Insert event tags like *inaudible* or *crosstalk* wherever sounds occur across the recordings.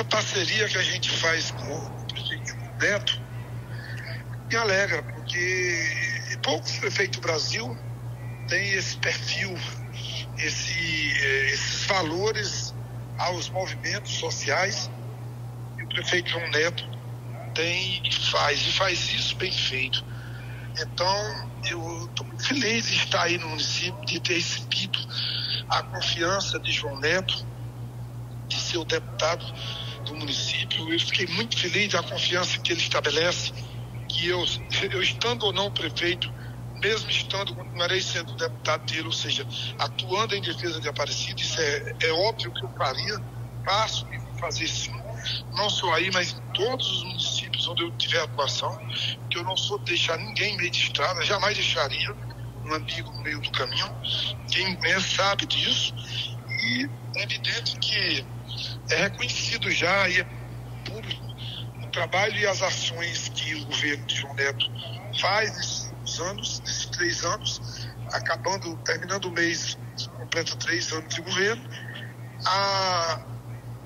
essa parceria que a gente faz com o prefeito Neto me alegra, porque poucos prefeitos do Brasil têm esse perfil, esse, eh, esses valores aos movimentos sociais. E o prefeito João Neto tem e faz, e faz isso bem feito. Então, eu estou muito feliz de estar aí no município, de ter recebido a confiança de João Neto, de ser o deputado do município. Eu fiquei muito feliz da confiança que ele estabelece, que eu, *laughs* eu estando ou não prefeito, mesmo estando, continuarei sendo deputado dele, ou seja, atuando em defesa de Aparecida, isso é, é óbvio que eu faria, faço e fazer sim, não só aí, mas em todos os municípios onde eu tiver atuação, que eu não sou deixar ninguém meio de estrada, jamais deixaria um amigo no meio do caminho, quem conhece sabe disso, e é evidente que é reconhecido já e é público o trabalho e as ações que o governo de João Neto faz nesses anos, nesses três anos, acabando, terminando o mês, completa três anos de governo. A,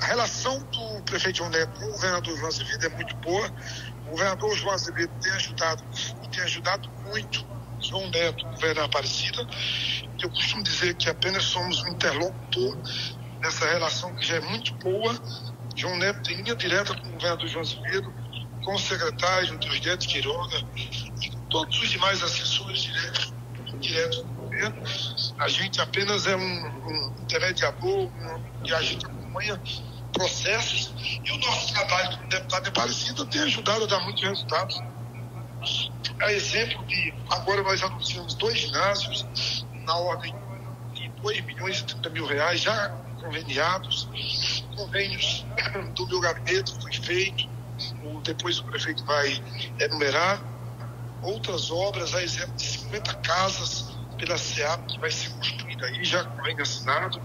a relação do prefeito João Neto com o governador João Azevedo é muito boa. O governador João Azevedo tem ajudado tem ajudado muito João Neto, governador Aparecida. Eu costumo dizer que apenas somos um interlocutor nessa relação que já é muito boa. João Neto tem linha direta com o governador João Azevedo, com o secretário Deus Quiroga e com todos os demais assessores diretos, diretos do governo. A gente apenas é um, um intermediador um, e a gente acompanha processos e o nosso trabalho como deputado de Aparecida tem ajudado a dar muitos resultados. A exemplo de, agora nós anunciamos dois ginásios na ordem de 2 milhões e 30 mil reais, já conveniados, convênios *coughs* do meu gabinete foi feito, depois o prefeito vai enumerar, outras obras, a exemplo de 50 casas pela SEAP que vai ser construída aí, já vem assinado,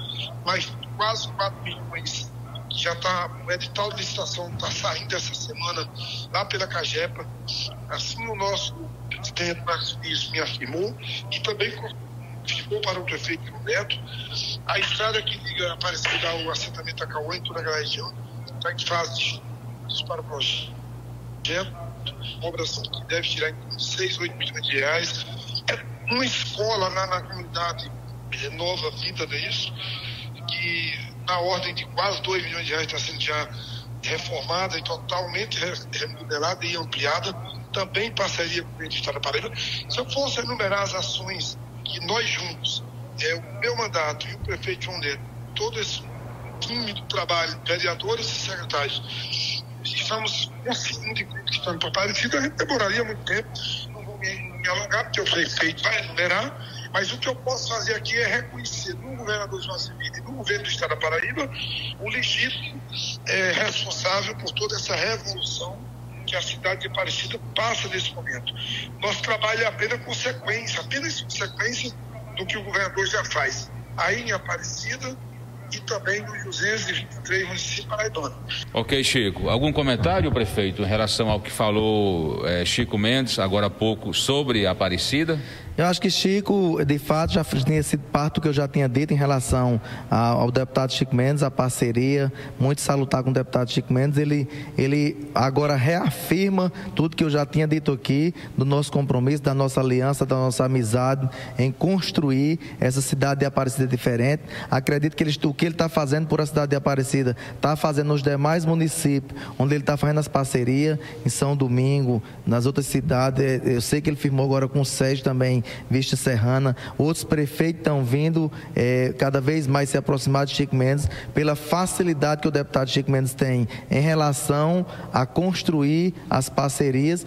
mas quase 4 milhões que já está, o edital de licitação está saindo essa semana lá pela Cagepa. Assim o nosso presidente Marcos me afirmou e também ficou para o prefeito Neto. A estrada que liga Aparecida ao assentamento Acauã em toda aquela região está em fase de para o projeto. Obras que deve tirar em 6, 8 milhões de reais. É uma escola lá na comunidade Nova Vida, não é? Que na ordem de quase 2 milhões de reais está sendo já reformada e totalmente remodelada e ampliada, também em parceria com o Estado da Paraíba. Se eu fosse enumerar as ações que nós juntos, é, o meu mandato e o prefeito João Neto, todo esse time do trabalho, vereadores e secretários, estamos conseguindo e conquistando para Aparecida, a gente demoraria muito tempo, não vou me, me alongar, porque o prefeito vai enumerar, mas o que eu posso fazer aqui é reconhecer no governador João Azevedo e no governo do Estado da Paraíba o legítimo é, responsável por toda essa revolução que a cidade de Aparecida passa nesse momento. Nosso trabalho é apenas consequência, apenas consequência do que o governador já faz. Aí em Aparecida e também nos 223 municípios paraibanos. Ok, Chico. Algum comentário, prefeito, em relação ao que falou é, Chico Mendes agora há pouco sobre Aparecida? Eu acho que Chico, de fato, já tinha sido parte do que eu já tinha dito em relação ao deputado Chico Mendes, a parceria, muito salutar com o deputado Chico Mendes. Ele, ele agora reafirma tudo que eu já tinha dito aqui, do nosso compromisso, da nossa aliança, da nossa amizade em construir essa cidade de Aparecida diferente. Acredito que ele, o que ele está fazendo por a cidade de Aparecida, está fazendo nos demais municípios, onde ele está fazendo as parcerias, em São Domingo, nas outras cidades. Eu sei que ele firmou agora com o Sérgio também Vista Serrana. Outros prefeitos estão vindo é, cada vez mais se aproximar de Chico Mendes pela facilidade que o deputado Chico Mendes tem em relação a construir as parcerias